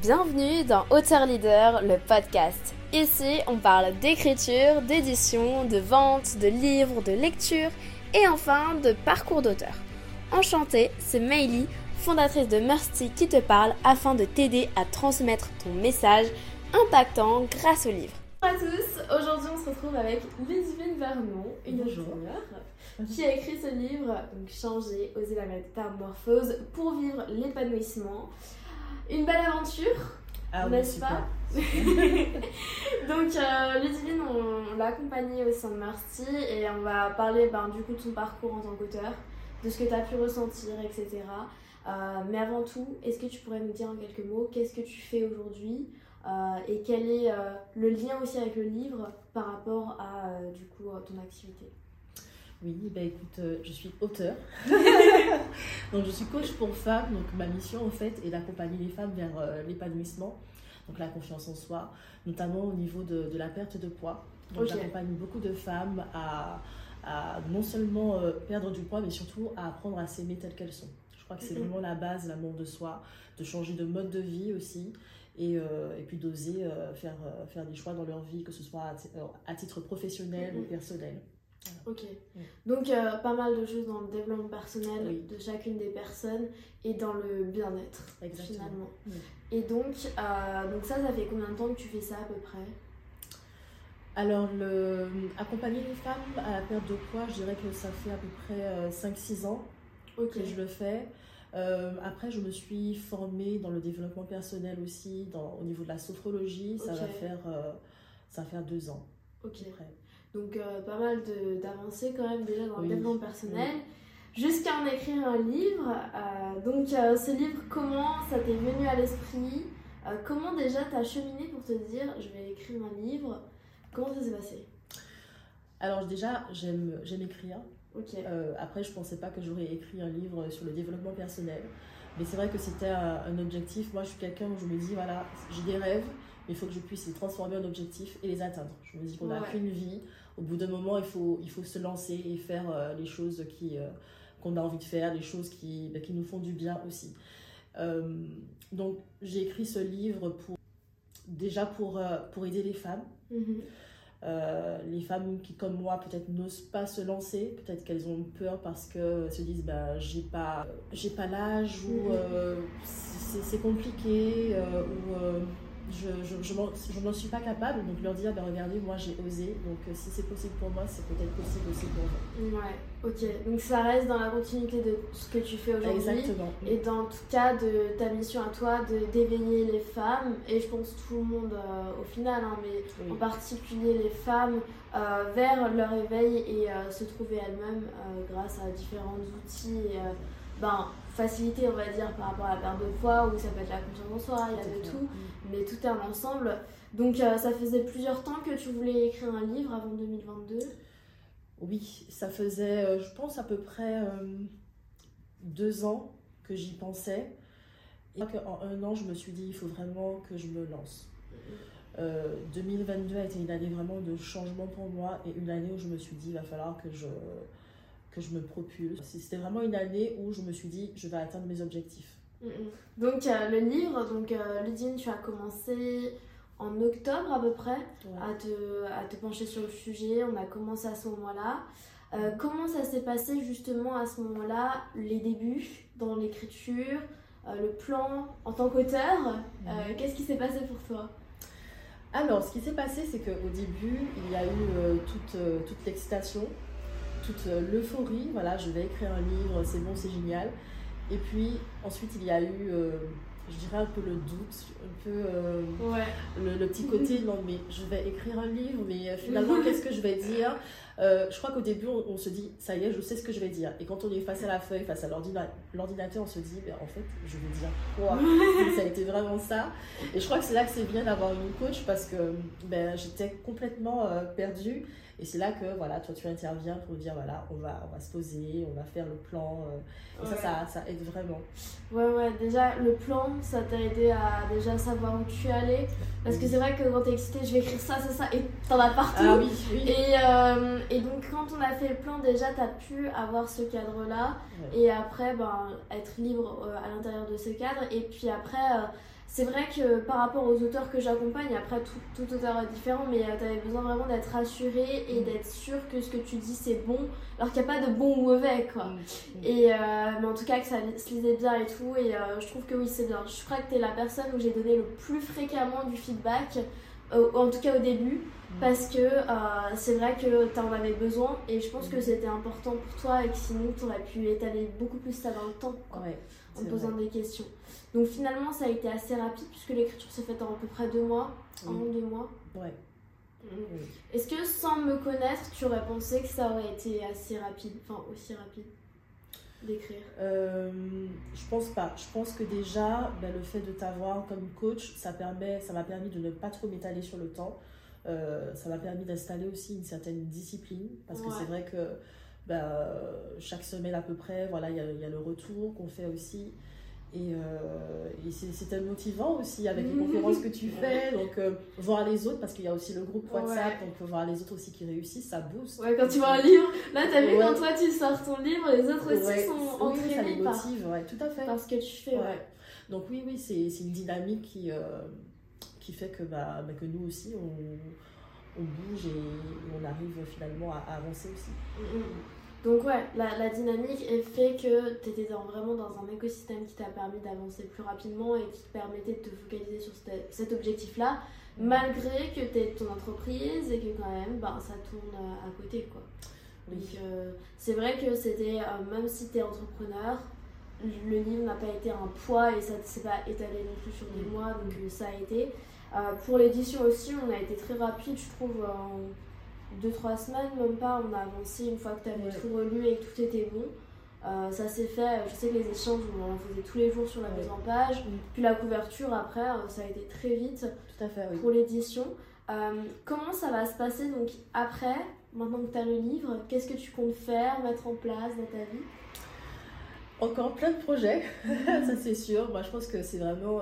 Bienvenue dans Auteur Leader, le podcast. Ici, on parle d'écriture, d'édition, de vente, de livres, de lecture et enfin de parcours d'auteur. Enchantée, c'est Meili, fondatrice de Mercy, qui te parle afin de t'aider à transmettre ton message impactant grâce au livre. Bonjour à tous, aujourd'hui on se retrouve avec Ludivine Vernon, une ingénieure qui a écrit ce livre, donc Changer, oser la métamorphose pour vivre l'épanouissement. Une belle aventure, Ah n'est-ce pas Donc euh, Ludivine, on, l'a accompagnée au sein de Mercy et on va parler ben, du coup de son parcours en tant qu'auteur, de ce que tu as pu ressentir, etc. Euh, mais avant tout, est-ce que tu pourrais nous dire en quelques mots qu'est-ce que tu fais aujourd'hui euh, et quel est euh, le lien aussi avec le livre par rapport à du coup à ton activité? Oui, bah écoute, euh, je suis auteur. donc je suis coach pour femmes. Donc ma mission en fait est d'accompagner les femmes vers euh, l'épanouissement, donc la confiance en soi, notamment au niveau de, de la perte de poids. Donc j'accompagne beaucoup de femmes à, à non seulement euh, perdre du poids, mais surtout à apprendre à s'aimer telles qu'elles sont. Je crois que c'est Mhm. vraiment la base, l'amour de soi, de changer de mode de vie aussi. Et, euh, et puis d'oser euh, faire, euh, faire des choix dans leur vie, que ce soit à, ti- à titre professionnel Mhm. ou personnel. Ok. Mm. Donc euh, pas mal de choses dans le développement personnel Oui. de chacune des personnes et dans le bien-être finalement. Mm. Et donc, euh, donc ça, ça fait combien de temps que tu fais ça à peu près? Alors, le, accompagner les femmes à la perte de poids, je dirais que ça fait à peu près 5-6 ans Ok. que je le fais. Euh, après, je me suis formée dans le développement personnel aussi, dans, au niveau de la sophrologie. Ça, va faire, euh, ça va faire deux ans Ok. Donc euh, pas mal d'avancées quand même déjà dans le développement personnel. Jusqu'à en écrire un livre. Euh, donc euh, ce livre, comment ça t'est venu à l'esprit? Comment déjà t'as cheminé pour te dire je vais écrire un livre? Comment ça s'est passé? Alors, déjà, j'aime écrire. Ok. Euh, après, je pensais pas que j'aurais écrit un livre sur le développement personnel. Mais c'est vrai que c'était un objectif. Moi, je suis quelqu'un où je me dis, voilà, j'ai des rêves, mais il faut que je puisse les transformer en objectifs et les atteindre. Je me dis qu'on n'a Ouais. qu'une vie. Au bout d'un moment, il faut, il faut se lancer et faire euh, les choses qui, euh, qu'on a envie de faire, les choses qui, bah, qui nous font du bien aussi. Euh, donc, j'ai écrit ce livre pour, déjà pour, pour aider les femmes. Mhm. Les femmes qui, comme moi, peut-être n'osent pas se lancer, peut-être qu'elles ont peur parce qu'elles se disent bah, j'ai pas, j'ai pas l'âge ou Mhm. c'est c'est compliqué ou je, je, je n'en suis pas capable. Donc leur dire bah, regardez, moi j'ai osé, donc euh, si c'est possible pour moi, c'est peut-être possible aussi pour vous. Ouais. Ok. Donc ça reste dans la continuité de ce que tu fais aujourd'hui. Exactement. Et dans tout cas de ta mission à toi de d'éveiller les femmes et je pense tout le monde euh, au final hein, mais Oui. en particulier les femmes euh, vers leur éveil et se trouver elles-mêmes grâce à différents outils et, ben facilité on va dire par rapport à la perte de poids ou ça peut être la confiance en soi il y a de tout mais tout est un ensemble donc euh, ça faisait plusieurs temps que tu voulais écrire un livre avant 2022 Oui, ça faisait, euh, je pense, à peu près euh, deux ans que j'y pensais. Et en un an, je me suis dit, il faut vraiment que je me lance. Euh, 2022 a été une année vraiment de changement pour moi et une année où je me suis dit, il va falloir que je, que je me propulse. C'était vraiment une année où je me suis dit, je vais atteindre mes objectifs. Mm, mm. Donc euh, le livre, donc euh, Ludine, tu as commencé en octobre à peu près Ouais. à te, à te pencher sur le sujet. On a commencé à ce moment-là. Euh, comment ça s'est passé justement à ce moment-là, les débuts dans l'écriture, le plan en tant qu'auteur. Qu'est-ce qui s'est passé pour toi? Alors, ce qui s'est passé, c'est qu'au début, il y a eu toute, toute l'excitation, toute euh, l'euphorie. Voilà, je vais écrire un livre, c'est bon, c'est génial. Et puis, ensuite, il y a eu, euh, je dirais, un peu le doute, un peu euh, Ouais. le, le petit côté non, mais je vais écrire un livre, mais finalement, qu'est-ce que je vais dire? Euh, Je crois qu'au début, on, on se dit, ça y est, je sais ce que je vais dire. Et quand on est face à la feuille, face à l'ordina- l'ordinateur, on se dit, ben, en fait, je vais dire quoi? Ça a été vraiment ça. Et je crois que c'est là que c'est bien d'avoir une coach parce que ben, j'étais complètement perdue. Et c'est là que voilà, toi tu interviens pour dire voilà, on va, on va se poser, on va faire le plan. euh, et ça, Ouais. ça, ça aide vraiment. Ouais, ouais, déjà le plan, ça t'a aidé à déjà savoir où tu allais. Parce que c'est vrai que quand t'es excité, je vais écrire ça, ça, ça, et t'en as partout. Ah oui, oui. Et, euh, et donc quand on a fait le plan, déjà t'as pu avoir ce cadre-là Ouais. et après ben, être libre euh, à l'intérieur de ce cadre. Et puis après, euh, c'est vrai que par rapport aux auteurs que j'accompagne, après tout, tout, auteur est différent, mais tu avais besoin vraiment d'être rassuré et mm. d'être sûr que ce que tu dis c'est bon, alors qu'il n'y a pas de bon ou mauvais quoi. Mm. Mm. Et, mais en tout cas que ça se lisait bien et tout, et je trouve que oui c'est bien. Je crois que tu es la personne où j'ai donné le plus fréquemment du feedback, en tout cas au début. Parce que euh, c'est vrai que tu en avais besoin et je pense que c'était important pour toi et que sinon tu aurais pu étaler beaucoup plus ça dans le temps en posant des questions. Donc finalement ça a été assez rapide puisque l'écriture s'est faite en à peu près deux mois, un ou deux mois. Ouais. Mm. Est-ce que sans me connaître tu aurais pensé que ça aurait été assez rapide, enfin aussi rapide d'écrire? Euh, Je pense pas. Je pense que déjà ben, le fait de t'avoir comme coach ça permet, ça m'a permis de ne pas trop m'étaler sur le temps euh, ça m'a permis d'installer aussi une certaine discipline parce que c'est vrai que bah, chaque semaine à peu près, voilà, il y a, y a, le retour qu'on fait aussi. Et, euh, et c'est motivant aussi avec les conférences que tu fais. Donc, euh, voir les autres, parce qu'il y a aussi le groupe WhatsApp, donc voir les autres aussi qui réussissent, ça booste. Ouais, quand tu vois un livre, là, t'as vu quand toi tu sors ton livre, les autres aussi sont entraînés. ça les motive, ouais, tout à fait. Parce que tu fais, ouais. Donc, oui, oui, c'est une dynamique qui, qui fait que, bah, bah, que nous aussi, on, on, bouge et on arrive finalement à, avancer aussi. Mm, mm. Donc ouais, la, la, dynamique est fait que tu étais vraiment dans un écosystème qui t'a permis d'avancer plus rapidement et qui te permettait de te focaliser sur cet objectif-là, malgré que tu es ton entreprise et que quand même bah, ça tourne à côté. Quoi. Donc euh, c'est vrai que c'était, euh, même si tu es entrepreneur, le livre n'a pas été un poids et ça ne s'est pas étalé non plus sur des mois, donc euh, ça a été. Euh, pour l'édition aussi, on a été très rapide, je trouve, en 2-3 semaines, même pas, on a avancé une fois que tu avais tout relu et que tout était bon. Euh, ça s'est fait, je sais que les échanges, on en faisait tous les jours sur la mise en page. Puis la couverture, après, euh, ça a été très vite tout à fait, pour l'édition. comment ça va se passer donc après, maintenant que tu as le livre Qu'est-ce que tu comptes faire, mettre en place dans ta vie? Encore plein de projets, ça c'est sûr. Moi je pense que c'est vraiment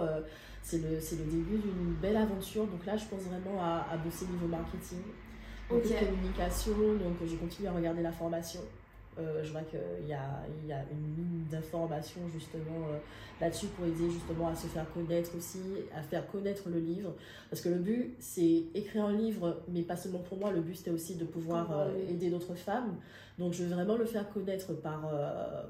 c'est le, le, début d'une belle aventure. Donc là, je pense vraiment à, à bosser niveau marketing, beaucoup de communication. Donc je continue à regarder la formation. Euh, je vois qu'il y a, il y a une mine d'informations justement euh, là-dessus pour aider justement à se faire connaître aussi, à faire connaître le livre. Parce que le but, c'est écrire un livre, mais pas seulement pour moi, le but c'était aussi de pouvoir euh, aider d'autres femmes. Donc je veux vraiment le faire connaître par,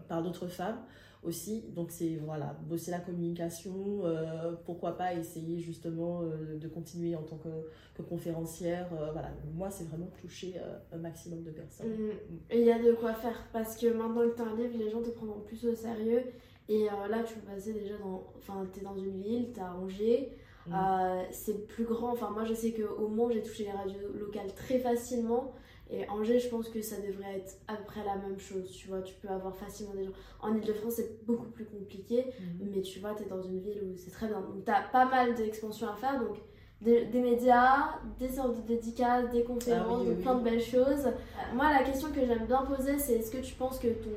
par d'autres femmes aussi. Donc c'est voilà, bosser la communication, euh, pourquoi pas essayer justement euh, de continuer en tant que, que conférencière. Euh, voilà, moi c'est vraiment toucher un maximum de personnes. Mm. Et il y a de quoi faire parce que maintenant que tu as un livre, les gens te prendront plus au sérieux. Et là, tu peux passer déjà dans. Enfin, tu es dans une ville, tu as Angers. Mm. c'est plus grand. Enfin, moi, je sais qu'au Mans, j'ai touché les radios locales très facilement. Et Angers, je pense que ça devrait être à peu près la même chose. Tu vois, tu peux avoir facilement des gens. En Ile-de-France, c'est beaucoup plus compliqué, mhm. mais tu vois, tu es dans une ville où c'est très bien. Donc, tu as pas mal d'expansions à faire. Donc, des, médias, des sortes de dédicaces, des conférences, ah plein de belles choses. Moi, la question que j'aime bien poser, c'est est-ce que tu penses que ton,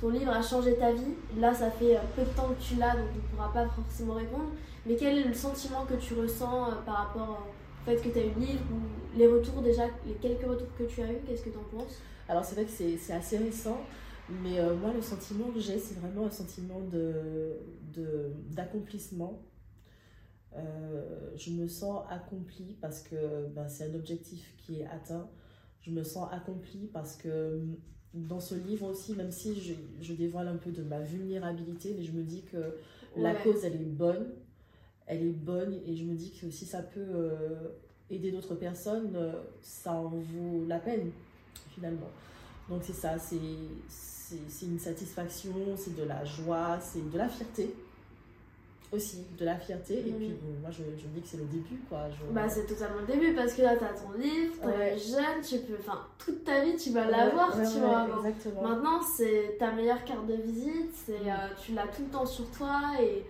ton livre a changé ta vie? Là, ça fait peu de temps que tu l'as, donc on ne pourra pas forcément répondre. Mais quel est le sentiment que tu ressens euh, par rapport fait que tu as eu le livre ou les retours déjà, les quelques retours que tu as eu, qu'est-ce que tu en penses? Alors c'est vrai que c'est assez récent, mais euh, moi le sentiment que j'ai, c'est vraiment un sentiment d'accomplissement. De, euh, je me sens accomplie parce que ben, c'est un objectif qui est atteint. Je me sens accomplie parce que dans ce livre aussi, même si je, je dévoile un peu de ma vulnérabilité, mais je me dis que la cause, elle est bonne elle est bonne et je me dis que si ça peut euh, aider d'autres personnes, euh, ça en vaut la peine finalement. Donc c'est ça, c'est une satisfaction, c'est de la joie, c'est de la fierté aussi de la fierté et puis moi je, je, me dis que c'est le début quoi bah c'est totalement le début parce que là t'as ton livre t'es jeune tu peux enfin toute ta vie tu vas l'avoir tu vois. exactement. maintenant c'est ta meilleure carte de visite c'est mm. euh, tu l'as tout le temps sur toi et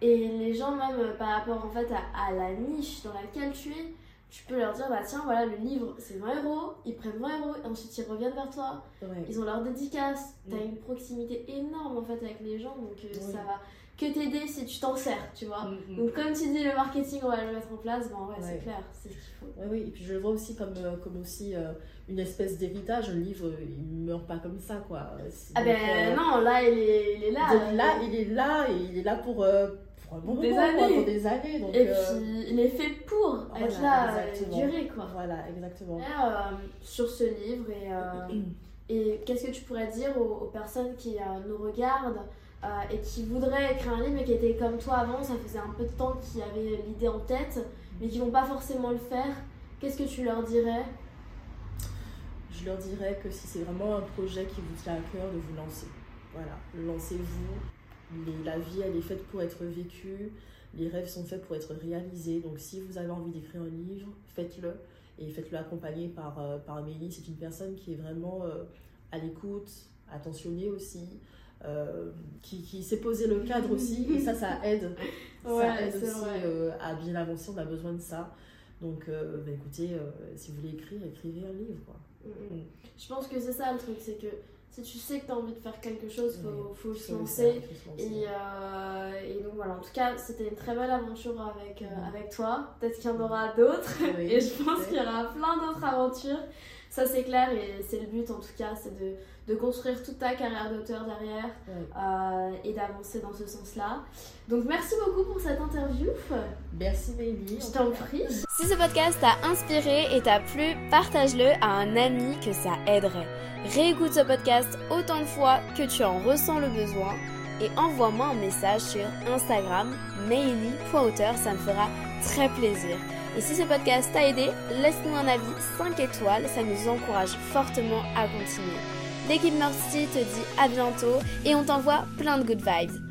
et les gens même euh, par rapport en fait à, à, la niche dans laquelle tu es tu peux leur dire bah tiens voilà le livre c'est 20 euros ils prennent 20 euros et ensuite ils reviennent vers toi. Ils ont leur dédicace. T'as mm. une proximité énorme en fait avec les gens donc euh, ça va que t'aider si tu t'en sers, tu vois. Mm, mm. Donc comme tu dis, le marketing, on va le mettre en place, ben ouais, c'est clair, c'est ce qu'il faut. oui, et puis je le vois aussi comme, euh, comme aussi euh, une espèce d'héritage. Un livre, il ne meurt pas comme ça, quoi. Ah ben euh, non, là, il est, il est là. là, il est là, et il est là pour, pour un bon Des moment, quoi, années. pour des années. Donc, Et euh, puis, il est fait pour voilà, être là, euh, exactement. durer, quoi. Voilà, exactement. Et, euh, sur ce livre, et, euh, et qu'est-ce que tu pourrais dire aux, aux personnes qui euh, nous regardent euh, et qui voudraient écrire un livre, mais qui étaient comme toi avant, ça faisait un peu de temps qu'ils avaient l'idée en tête, mais qui vont pas forcément le faire Qu'est-ce que tu leur dirais? Je leur dirais que si c'est vraiment un projet qui vous tient à cœur, de vous lancer. Voilà, lancez-vous. La vie, elle est faite pour être vécue. Les rêves sont faits pour être réalisés. Donc, si vous avez envie d'écrire un livre, faites-le. Et faites-le accompagner par, euh, par Amélie. C'est une personne qui est vraiment euh, à l'écoute, attentionnée aussi, euh, qui, qui sait poser le cadre aussi. Et ça, ça aide. Ouais, ça aide aussi euh, à bien avancer. On a besoin de ça. Donc, euh, bah, écoutez, euh, si vous voulez écrire, écrivez un livre. Quoi. Mm, mm. Je pense que c'est ça le truc, c'est que si tu sais que tu as envie de faire quelque chose, faut, Oui, faut se lancer. faire, faut se lancer. Et, euh, et donc voilà, en tout cas, c'était une très belle aventure avec, euh, Mhm. avec toi. Peut-être qu'il y en aura d'autres. Oui, et je pense qu'il y aura plein d'autres aventures. Ça, c'est clair. Et c'est le but, en tout cas, c'est de, de construire toute ta carrière d'auteur derrière Ouais. euh, et d'avancer dans ce sens-là. Donc, merci beaucoup pour cette interview. Merci Mélie. Je t'en prie. Si ce podcast t'a inspiré et t'a plu, partage-le à un ami que ça aiderait. Réécoute ce podcast autant de fois que tu en ressens le besoin et envoie-moi un message sur Instagram maily.auteur, ça me fera très plaisir. Et si ce podcast t'a aidé, laisse-nous un avis 5 étoiles, ça nous encourage fortement à continuer. L'équipe Mercy te dit à bientôt et on t'envoie plein de good vibes.